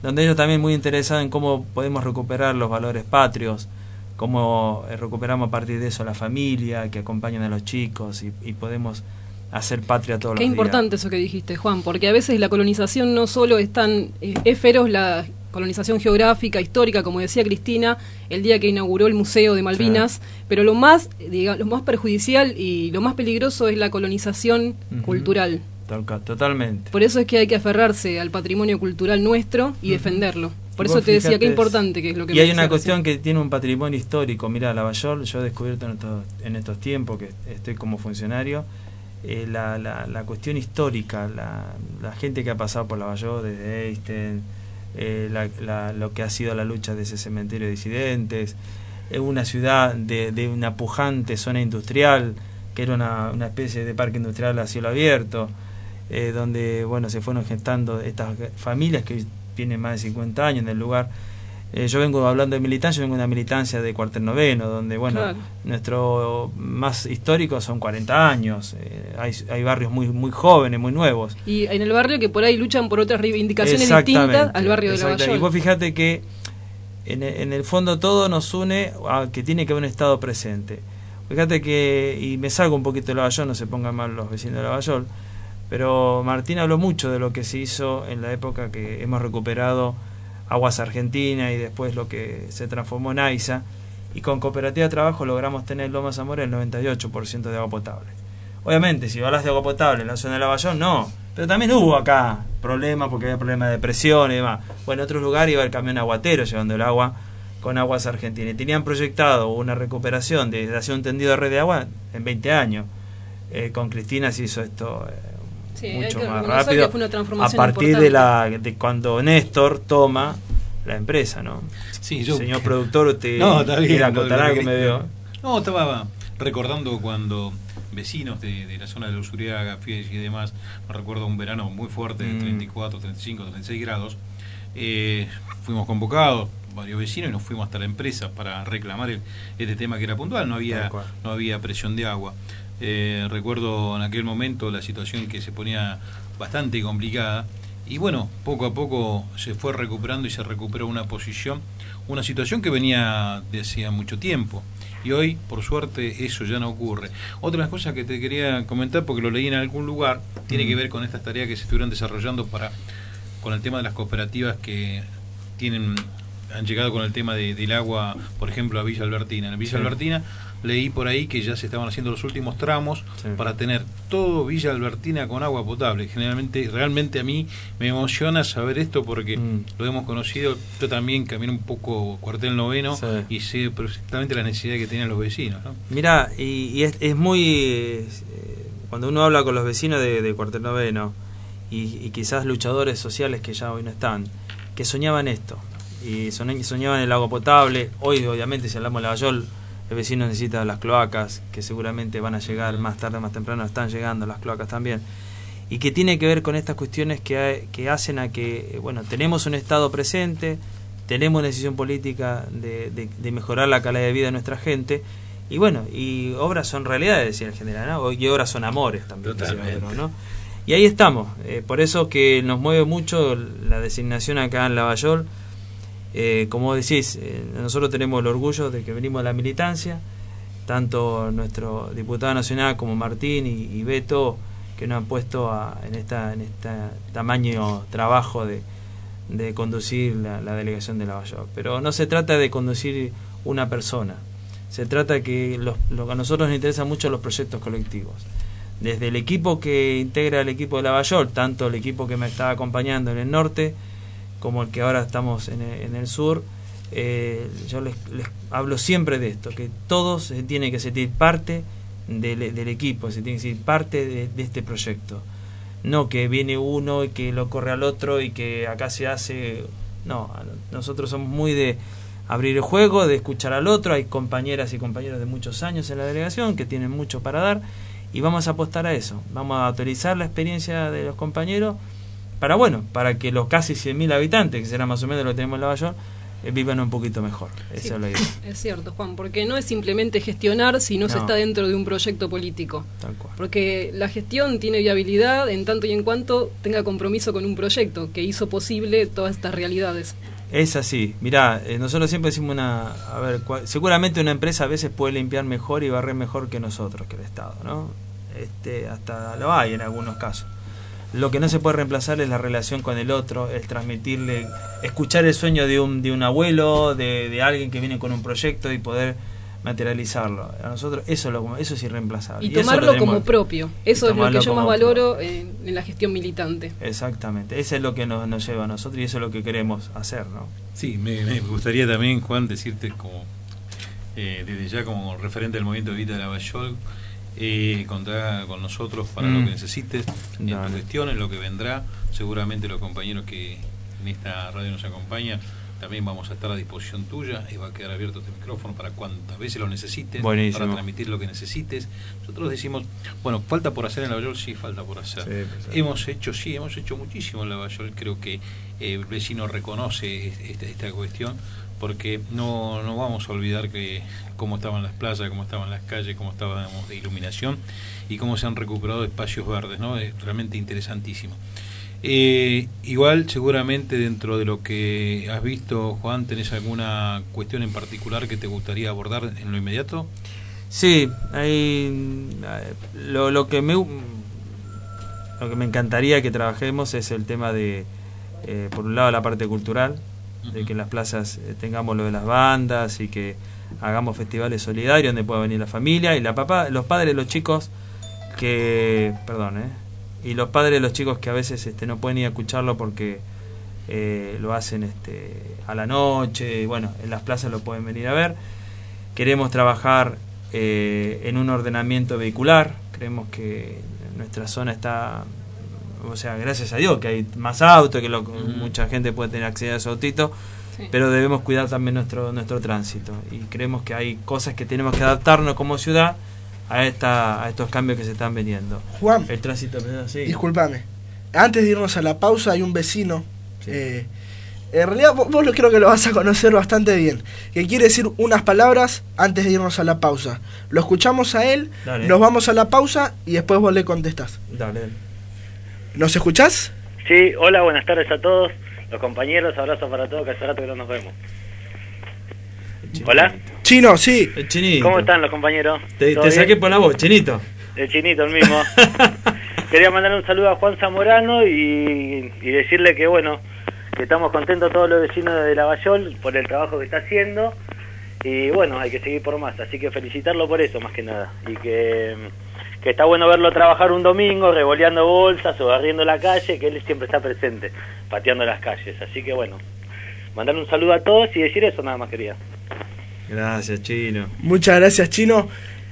donde ellos también muy interesados en cómo podemos recuperar los valores patrios, cómo eh, recuperamos a partir de eso la familia, que acompañan a los chicos y, y podemos hacer patria todos Qué los días. importante eso que dijiste, Juan, porque a veces la colonización no solo es tan eh, es feroz la colonización geográfica, histórica, como decía Cristina, el día que inauguró el Museo de Malvinas, pero lo más, diga, lo más perjudicial y lo más peligroso es la colonización Ujú. cultural. Total- Totalmente. Por eso es que hay que aferrarse al patrimonio cultural nuestro y defenderlo. Por eso te decía qué importante que es lo que Y me hay una cuestión que tiene un patrimonio histórico. Mira, Lavallol, yo he descubierto en estos, en estos tiempos que estoy como funcionario, eh, la, la, la cuestión histórica, la, la gente que ha pasado por Lavallol, desde Einstein, eh, lo que ha sido la lucha de ese cementerio de disidentes, es una ciudad de, de una pujante zona industrial, que era una, una especie de parque industrial a cielo abierto, eh, donde bueno se fueron gestando estas familias que tienen más de 50 años en el lugar. Eh, yo vengo hablando de militancia, yo vengo de una militancia de cuartel noveno, donde, bueno, Claro. nuestro más histórico son 40 años. eh, hay, hay barrios muy, muy jóvenes, muy nuevos. Y en el barrio que por ahí luchan por otras reivindicaciones distintas al barrio de exactamente. Y vos fíjate que en, en el fondo todo nos une a que tiene que haber un Estado presente. Fíjate que, y me salgo un poquito de Lavallol, no se pongan mal los vecinos de Lavallol, pero Martín habló mucho de lo que se hizo en la época que hemos recuperado Aguas Argentina y después lo que se transformó en AISA. Y con Cooperativa de Trabajo logramos tener en Lomas Zamora el 98% de agua potable. Obviamente, si hablas de agua potable en la zona de Lavallol, no. Pero también hubo acá problemas porque había problemas de presión y demás. Bueno, en otros lugares iba el camión aguatero llevando el agua con aguas argentinas. Y tenían proyectado una recuperación de, de hacer un tendido de red de agua en 20 años. Eh, con Cristina se hizo esto eh, Sí, mucho que más rápido. que fue una a partir de, la, de cuando Néstor toma la empresa, ¿no? Sí, yo- Señor productor, usted No, está bien, que- me veo. No, estaba recordando cuando vecinos de, de la zona de los Uriaga, Fies y demás, me recuerdo un verano muy fuerte de Mm. 34, 35, 36 grados, eh, fuimos convocados varios vecinos y nos fuimos hasta la empresa para reclamar el- este tema que era puntual, no había, no había presión de agua. Eh, recuerdo en aquel momento la situación que se ponía bastante complicada y bueno, poco a poco se fue recuperando y se recuperó una posición, una situación que venía de hacía mucho tiempo. Y hoy, por suerte, eso ya no ocurre. Otra de las cosas que te quería comentar, porque lo leí en algún lugar, tiene que ver con estas tareas que se estuvieron desarrollando para con el tema de las cooperativas que tienen han llegado con el tema de- del agua, por ejemplo, a Villa Albertina. En Villa. Albertina leí por ahí que ya se estaban haciendo los últimos tramos Sí. para tener todo Villa Albertina con agua potable. Generalmente, realmente a mí me emociona saber esto porque Mm. lo hemos conocido. Yo también camino un poco cuartel noveno Sí. y sé perfectamente la necesidad que tienen los vecinos. ¿no? Mira, y, y es, es muy. eh, cuando uno habla con los vecinos de, de Cuartel Noveno y, y quizás luchadores sociales que ya hoy no están, que soñaban esto. Y soñ- soñaban el agua potable. Hoy, obviamente, si hablamos de Lavallol, el vecino necesita las cloacas, que seguramente van a llegar más tarde, más temprano, están llegando las cloacas también. Y que tiene que ver con estas cuestiones que, hay- que hacen a que, eh, bueno, tenemos un Estado presente, tenemos una decisión política de, de- de mejorar la calidad de vida de nuestra gente. Y bueno, y obras son realidades, decía el general, ¿no? y obras son amores también. otro, ¿no? Y ahí estamos. eh, por eso que nos mueve mucho la designación acá en Lavallol. Eh, como decís, eh, nosotros tenemos el orgullo de que venimos de la militancia, tanto nuestro diputado nacional como Martín y, Beto, que nos han puesto en esta en este tamaño trabajo de, conducir la, la delegación de Lavallol. Pero no se trata de conducir una persona, se trata que los- lo que a nosotros nos interesan mucho los proyectos colectivos. Desde el equipo que integra el equipo de Lavallol, tanto el equipo que me está acompañando en el norte, como el que ahora estamos en el, en el sur, eh, yo les, hablo siempre de esto, que todos se tienen que sentir parte del, equipo, se tienen que sentir parte de, este proyecto. No que viene uno y que lo corre al otro y que acá se hace... No, nosotros somos muy de abrir el juego, de escuchar al otro, hay compañeras y compañeros de muchos años en la delegación que tienen mucho para dar y vamos a apostar a eso, vamos a autorizar la experiencia de los compañeros para bueno, para que los casi 100.000 habitantes, que será más o menos lo que tenemos en Lavallol, eh, vivan un poquito mejor. Esa Sí. es la idea. Es cierto, Juan, porque no es simplemente gestionar si no, se está dentro de un proyecto político. Tal cual. Porque la gestión tiene viabilidad en tanto y en cuanto tenga compromiso con un proyecto que hizo posible todas estas realidades. Es así, mirá, eh, nosotros siempre decimos una, a ver, cua- seguramente una empresa a veces puede limpiar mejor y barrer mejor que nosotros, que el Estado, ¿no? Este, hasta lo hay en algunos casos. Lo que no se puede reemplazar es la relación con el otro, el transmitirle, escuchar el sueño de un, de un abuelo, de, de alguien que viene con un proyecto y poder materializarlo. A nosotros eso es, lo, eso es irreemplazable. Y, tomarlo como propio. Eso es lo que yo más valoro en, en la gestión militante. Exactamente, eso es lo que nos, nos lleva a nosotros y eso es lo que queremos hacer, ¿no? Sí, me, me gustaría también, Juan, decirte como eh, desde ya como referente del movimiento de Vita de Lavallol, eh, contar con nosotros para Mm. lo que necesites, en tu gestión, en lo que vendrá. Seguramente los compañeros que en esta radio nos acompañan también vamos a estar a disposición tuya y va a quedar abierto este micrófono para cuantas veces lo necesites, Buenísimo. para transmitir lo que necesites. Nosotros decimos, bueno, falta por hacer en Lavallol, sí, falta por hacer. Sí, pues. Hemos hecho, sí, hemos hecho muchísimo en Lavallol. Creo que eh, el vecino reconoce es- esta, esta cuestión. Porque no, no vamos a olvidar que cómo estaban las playas, cómo estaban las calles, cómo estábamos de iluminación y cómo se han recuperado espacios verdes, ¿no? Es realmente interesantísimo. Eh, igual, seguramente dentro de lo que has visto, Juan, ¿tenés alguna cuestión en particular que te gustaría abordar en lo inmediato? Sí, hay, lo, lo que me lo que me encantaría que trabajemos es el tema de, eh, por un lado, la parte cultural, de que en las plazas eh, tengamos lo de las bandas y que hagamos festivales solidarios donde pueda venir la familia y la papá, los padres de los chicos que, perdón, eh, y los padres de los chicos que a veces este, no pueden ir a escucharlo porque eh, lo hacen este, a la noche, y bueno, en las plazas lo pueden venir a ver. Queremos trabajar eh, en un ordenamiento vehicular, creemos que nuestra zona está, o sea, gracias a Dios que hay más autos, que lo- mucha gente puede tener acceso a su autito, Sí. pero debemos cuidar también nuestro, nuestro tránsito y creemos que hay cosas que tenemos que adaptarnos como ciudad a, esta, a estos cambios que se están veniendo. Juan, El tránsito, sí. discúlpame. Antes de irnos a la pausa, hay un vecino. eh, en realidad, vos, vos lo creo que lo vas a conocer bastante bien. Que quiere decir unas palabras antes de irnos a la pausa. Lo escuchamos a él, Dale. nos vamos a la pausa y después vos le contestás. Dale, dale. ¿Nos escuchás? Sí, hola, buenas tardes a todos, los compañeros, abrazos para todos, que hace rato que no nos vemos. Hola, Chino, sí. El chinito. ¿cómo están los compañeros? Te, ¿Todo te saqué por la voz, chinito. El chinito, el mismo. [laughs] Quería mandar un saludo a Juan Zamorano y, y decirle que, bueno, que estamos contentos todos los vecinos de Lavallol por el trabajo que está haciendo y, bueno, hay que seguir por más, así que felicitarlo por eso, más que nada. Y que, que está bueno verlo trabajar un domingo, revoleando bolsas o barriendo la calle, que él siempre está presente, pateando las calles. Así que, bueno, mandar un saludo a todos y decir eso nada más quería. Gracias, chino. Muchas gracias, Chino.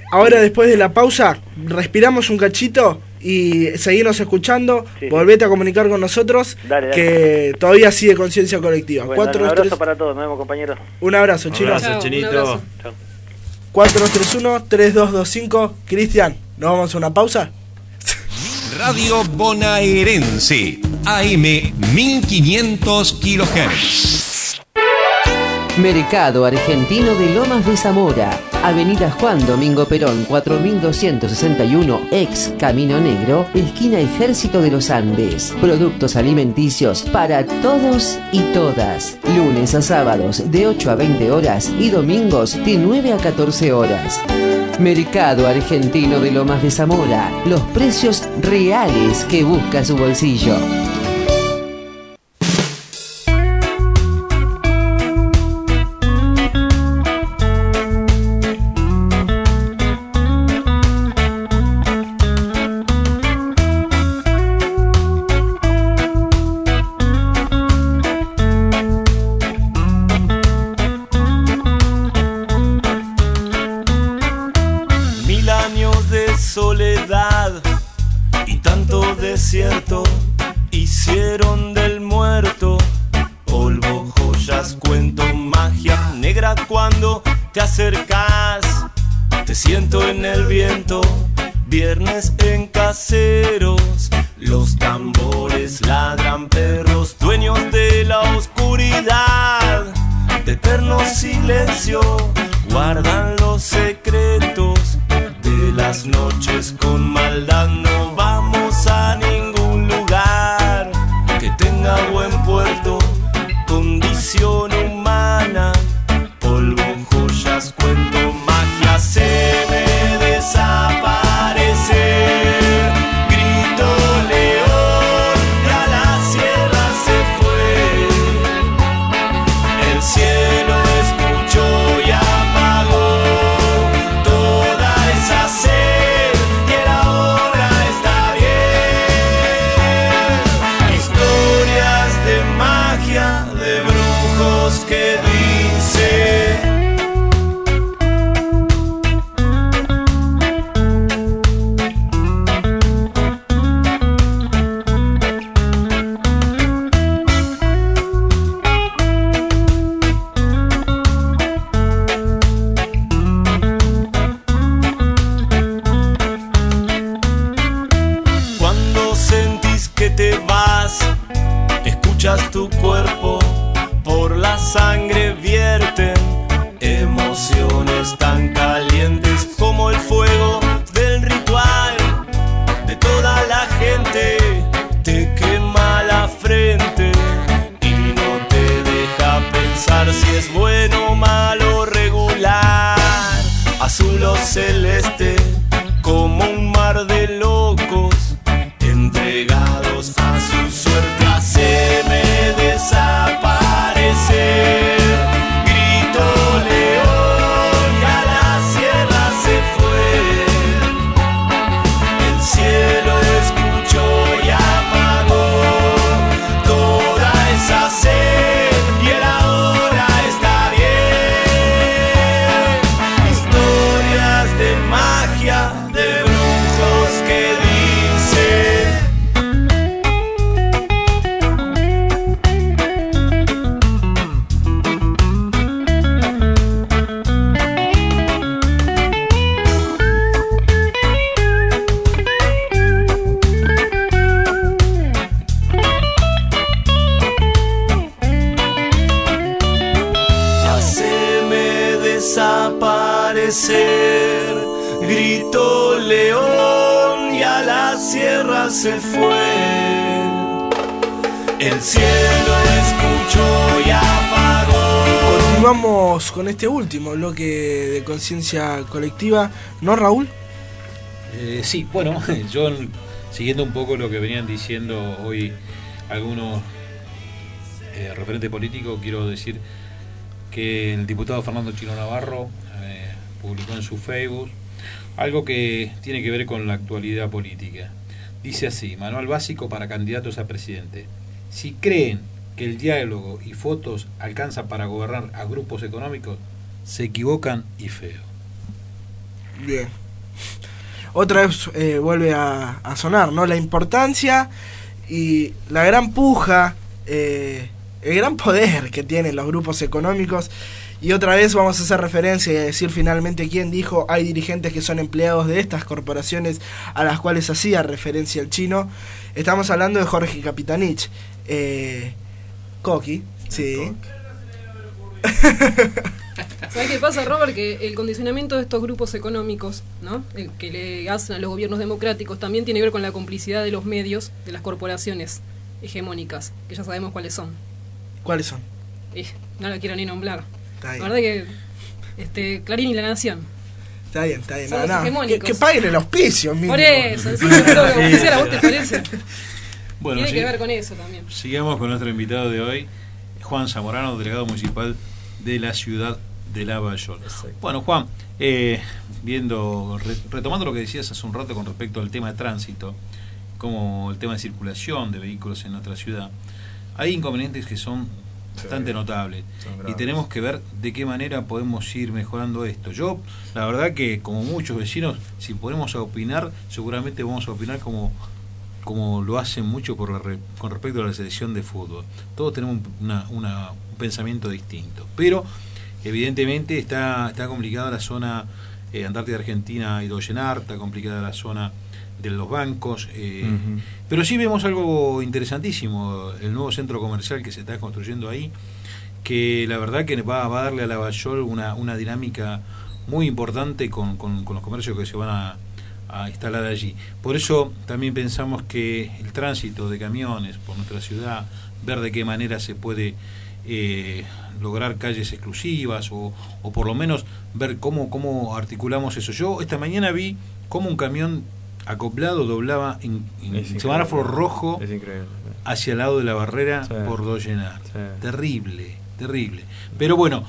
Ahora, después de la pausa, respiramos un cachito y seguimos escuchando. Sí, sí. Volvete a comunicar con nosotros, Dale, dale. que todavía sigue conciencia colectiva. Bueno, Cuatro, un abrazo tres- para todos, nos vemos compañeros. Un abrazo, Chino. Un chinito. abrazo. Chao. 4231-3225. Cristian, ¿nos vamos a una pausa? Radio Bonaerense, AM 1500 kHz. Mercado Argentino de Lomas de Zamora, Avenida Juan Domingo Perón 4261, ex Camino Negro, esquina Ejército de los Andes. Productos alimenticios para todos y todas. Lunes a sábados de 8 a 20 horas y domingos de 9 a 14 horas. Mercado Argentino de Lomas de Zamora, los precios reales que busca su bolsillo. Se fue. El cielo escuchó y apagó. Continuamos con este último bloque de conciencia colectiva, ¿no, Raúl? Eh, sí, bueno, [laughs] yo siguiendo un poco lo que venían diciendo hoy algunos eh, referentes políticos, quiero decir que el diputado Fernando Chino Navarro eh, publicó en su Facebook algo que tiene que ver con la actualidad política. Dice así, manual básico para candidatos a presidente. Si creen que el diálogo y fotos alcanzan para gobernar a grupos económicos, se equivocan y feo. Bien. Otra vez eh, vuelve a, sonar, ¿no? La importancia y la gran puja, eh, el gran poder que tienen los grupos económicos. Y otra vez vamos a hacer referencia y a decir finalmente quién dijo, hay dirigentes que son empleados de estas corporaciones a las cuales hacía referencia el chino. Estamos hablando de Jorge Capitanich. Eh, Coqui, sí. [laughs] ¿Sabes qué pasa, Robert? Que el condicionamiento de estos grupos económicos, ¿no? El que le hacen a los gobiernos democráticos, también tiene que ver con la complicidad de los medios, de las corporaciones hegemónicas, que ya sabemos cuáles son. ¿Cuáles son? Eh, no lo quiero ni nombrar. Está bien. La verdad que este, Clarín y La Nación. Está bien, está bien. Son No, los no, Que, paguen el auspicio, mínimo. Por eso, encima yo tengo que auspiciar, ¿a vos te parece? [laughs] Bueno, tiene sí. que ver con eso también. Sigamos con nuestro invitado de hoy, Juan Zamorano, delegado municipal de la ciudad de Lavallol. Bueno, Juan, eh, viendo, re- retomando lo que decías hace un rato con respecto al tema de tránsito, como el tema de circulación de vehículos en nuestra ciudad, hay inconvenientes que son bastante notables son y tenemos que ver de qué manera podemos ir mejorando esto. Yo, la verdad que como muchos vecinos, si ponemos a opinar, seguramente vamos a opinar como como lo hacen mucho por la re- con respecto a la selección de fútbol. Todos tenemos un- una- una- un pensamiento distinto. Pero evidentemente está, está complicada la zona eh, Antártida Argentina y Dollenar, está complicada la zona de los bancos. eh. Pero sí vemos algo interesantísimo, el nuevo centro comercial que se está construyendo ahí, que la verdad que va, va a darle a Lavallol una, una dinámica muy importante con, con- con los comercios que se van a, a instalar allí. Por eso también pensamos que el tránsito de camiones por nuestra ciudad, ver de qué manera se puede eh, lograr calles exclusivas o, o por lo menos ver cómo, cómo articulamos eso. Yo esta mañana vi cómo un camión acoplado doblaba en, en semáforo rojo hacia el lado de la barrera Sí. por Dollenar. Sí. Terrible, terrible. Pero bueno,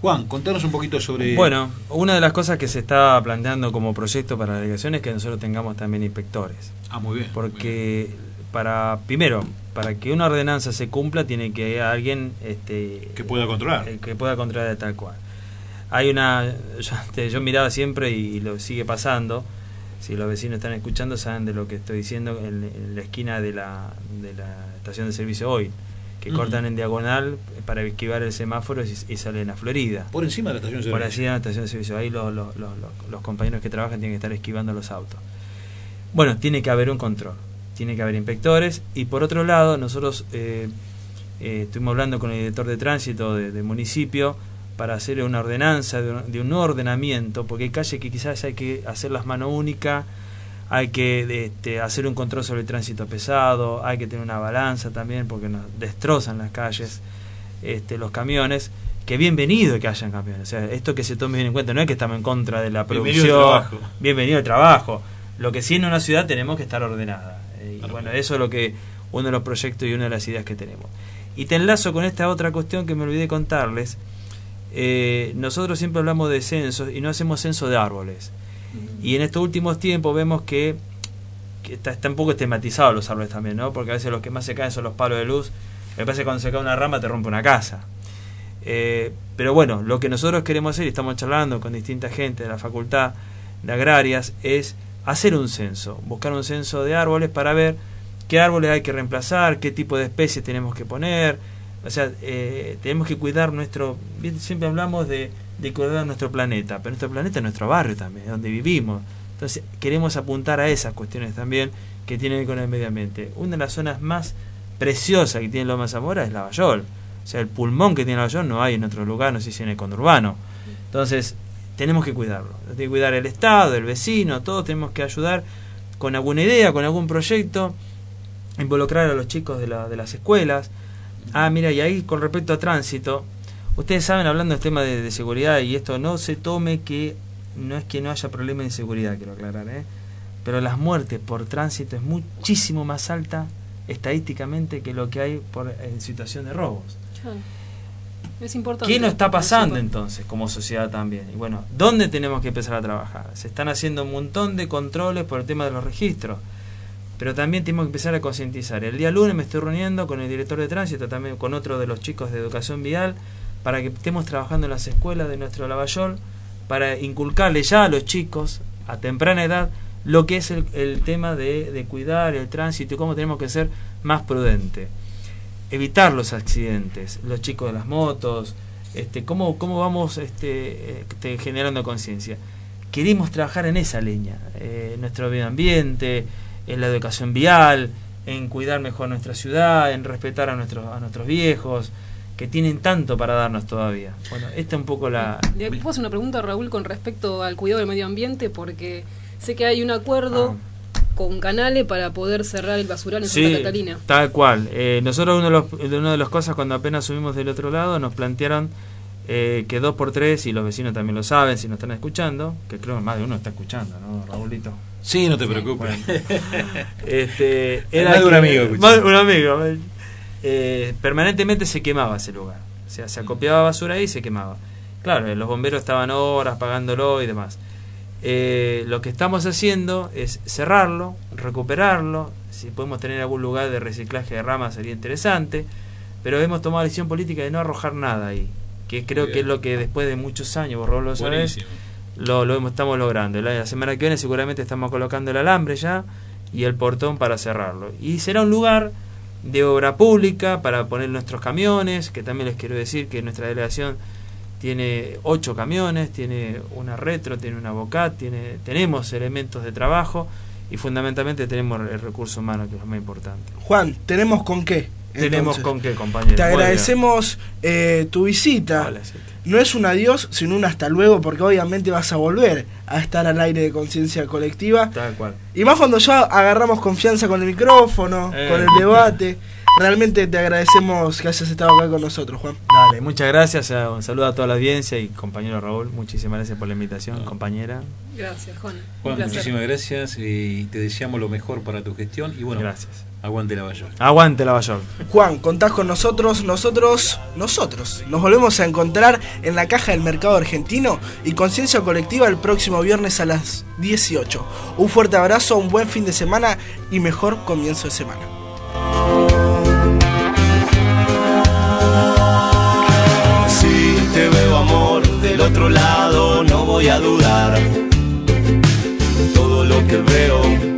Juan, contanos un poquito sobre... Bueno, una de las cosas que se está planteando como proyecto para la delegación es que nosotros tengamos también inspectores. Ah, muy bien. Porque para primero, para que una ordenanza se cumpla tiene que haber alguien este, Que pueda controlar. eh, que pueda controlar de tal cual. Hay una [laughs] yo, este, yo miraba siempre y lo sigue pasando. Si los vecinos están escuchando saben de lo que estoy diciendo en, en la esquina de la, de la estación de servicio hoy, que cortan en diagonal para esquivar el semáforo y, y salen a Florida. Por encima de la estación de Por servicio. encima de la estación de servicio. Ahí los, los, los, los- compañeros que trabajan tienen que estar esquivando los autos. Bueno, tiene que haber un control, tiene que haber inspectores y por otro lado nosotros eh, Eh, estuvimos hablando con el director de tránsito de- municipio para hacer una ordenanza de un, de un ordenamiento, porque hay calles que quizás hay que hacerlas mano única, hay que este, hacer un control sobre el tránsito pesado, hay que tener una balanza también, porque nos destrozan las calles este, los camiones. Que bienvenido que hayan camiones. O sea, esto que se tome bien en cuenta, no es que estamos en contra de la Bienvenido al producción. trabajo. Bienvenido al trabajo. Lo que sí en una ciudad tenemos que estar ordenada. Eh, Y bueno, eso es lo que uno de los proyectos y una de las ideas que tenemos. Y te enlazo con esta otra cuestión que me olvidé contarles. Eh, nosotros siempre hablamos de censos y no hacemos censo de árboles. Y en estos últimos tiempos vemos que, que está, un poco estigmatizados los árboles también, ¿no? Porque a veces los que más se caen son los palos de luz. Me parece que cuando se cae una rama te rompe una casa. Eh, pero bueno, lo que nosotros queremos hacer, y estamos charlando con distinta gente de la facultad de agrarias, es hacer un censo, buscar un censo de árboles para ver qué árboles hay que reemplazar, qué tipo de especies tenemos que poner. O sea, eh, tenemos que cuidar nuestro. Siempre hablamos de, de cuidar nuestro planeta, pero nuestro planeta es nuestro barrio también, es donde vivimos. Entonces, queremos apuntar a esas cuestiones también que tienen que ver con el medio ambiente. Una de las zonas más preciosas que tiene Loma Zamora es Lavallol. O sea, el pulmón que tiene Lavallol no hay en otro lugar, no sé si en el conurbano. Entonces, tenemos que cuidarlo. Tenemos que cuidar el Estado, el vecino, todos tenemos que ayudar con alguna idea, con algún proyecto, involucrar a los chicos de, la- de las escuelas. Ah, mira, y ahí con respecto a tránsito, ustedes saben, hablando del tema de, de seguridad, y esto no se tome que no es que no haya problema de inseguridad, quiero aclarar, ¿eh? pero las muertes por tránsito es muchísimo más alta estadísticamente que lo que hay por en situación de robos. Es importante. ¿Qué nos está pasando Es entonces como sociedad también? Y bueno, ¿dónde tenemos que empezar a trabajar? Se están haciendo un montón de controles por el tema de los registros, pero también tenemos que empezar a concientizar. El día lunes me estoy reuniendo con el director de tránsito, también con otro de los chicos de educación vial, para que estemos trabajando en las escuelas de nuestro Lavallol, para inculcarle ya a los chicos a temprana edad lo que es el, el tema de, cuidar el tránsito y cómo tenemos que ser más prudentes evitar los accidentes, los chicos de las motos, este, cómo, cómo vamos este, este, generando conciencia. Queremos trabajar en esa leña, eh, nuestro medio ambiente, en la educación vial, en cuidar mejor nuestra ciudad, en respetar a nuestros, a nuestros viejos, que tienen tanto para darnos todavía. Bueno, esta es un poco la... ¿Le puedo hacer una pregunta, Raúl, con respecto al cuidado del medio ambiente? Porque sé que hay un acuerdo con Canale para poder cerrar el basural en Santa Sí, Catalina. tal cual. Eh, nosotros uno de, los, de una de las cosas cuando apenas subimos del otro lado nos plantearon eh, que dos por tres, y los vecinos también lo saben si nos están escuchando, que creo que más de uno está escuchando, ¿no, Raulito? Sí, no te preocupes. [laughs] este, Más de un amigo más un amigo. Eh, permanentemente se quemaba ese lugar. O sea, se acopiaba basura ahí y se quemaba. Claro, eh, los bomberos estaban horas pagándolo y demás. Eh, lo que estamos haciendo es cerrarlo, recuperarlo. Si podemos tener algún lugar de reciclaje de ramas sería interesante. Pero hemos tomado la decisión política de no arrojar nada ahí. Que creo que es lo que después de muchos años, vos lo sabés, lo, lo estamos logrando. La, la semana que viene seguramente estamos colocando el alambre ya y el portón para cerrarlo. Y será un lugar de obra pública para poner nuestros camiones, que también les quiero decir que nuestra delegación tiene ocho camiones, tiene una retro, tiene una bocat, tiene, tenemos elementos de trabajo y fundamentalmente tenemos el recurso humano, que es lo más importante. Juan, ¿tenemos con qué? Tenemos entonces? con qué, compañero. Te agradecemos eh, tu visita. No es un adiós, sino un hasta luego, porque obviamente vas a volver a estar al aire de conciencia colectiva. Tal cual. Y más cuando ya agarramos confianza con el micrófono, Eh. con el debate. Realmente te agradecemos que hayas estado acá con nosotros, Juan. Dale, muchas gracias. eh, Un saludo a toda la audiencia y compañero Raúl. Muchísimas gracias por la invitación, compañera. Gracias, Juan. Juan, muchísimas gracias y te deseamos lo mejor para tu gestión. Y bueno, Gracias. Aguante la Bayol. Aguante la Bayol. Juan, contás con nosotros, nosotros, nosotros. Nos volvemos a encontrar en la caja del mercado argentino y conciencia colectiva el próximo viernes a las 18. Un fuerte abrazo, un buen fin de semana y mejor comienzo de semana. Si te veo amor del otro lado, no voy a dudar. Todo lo que veo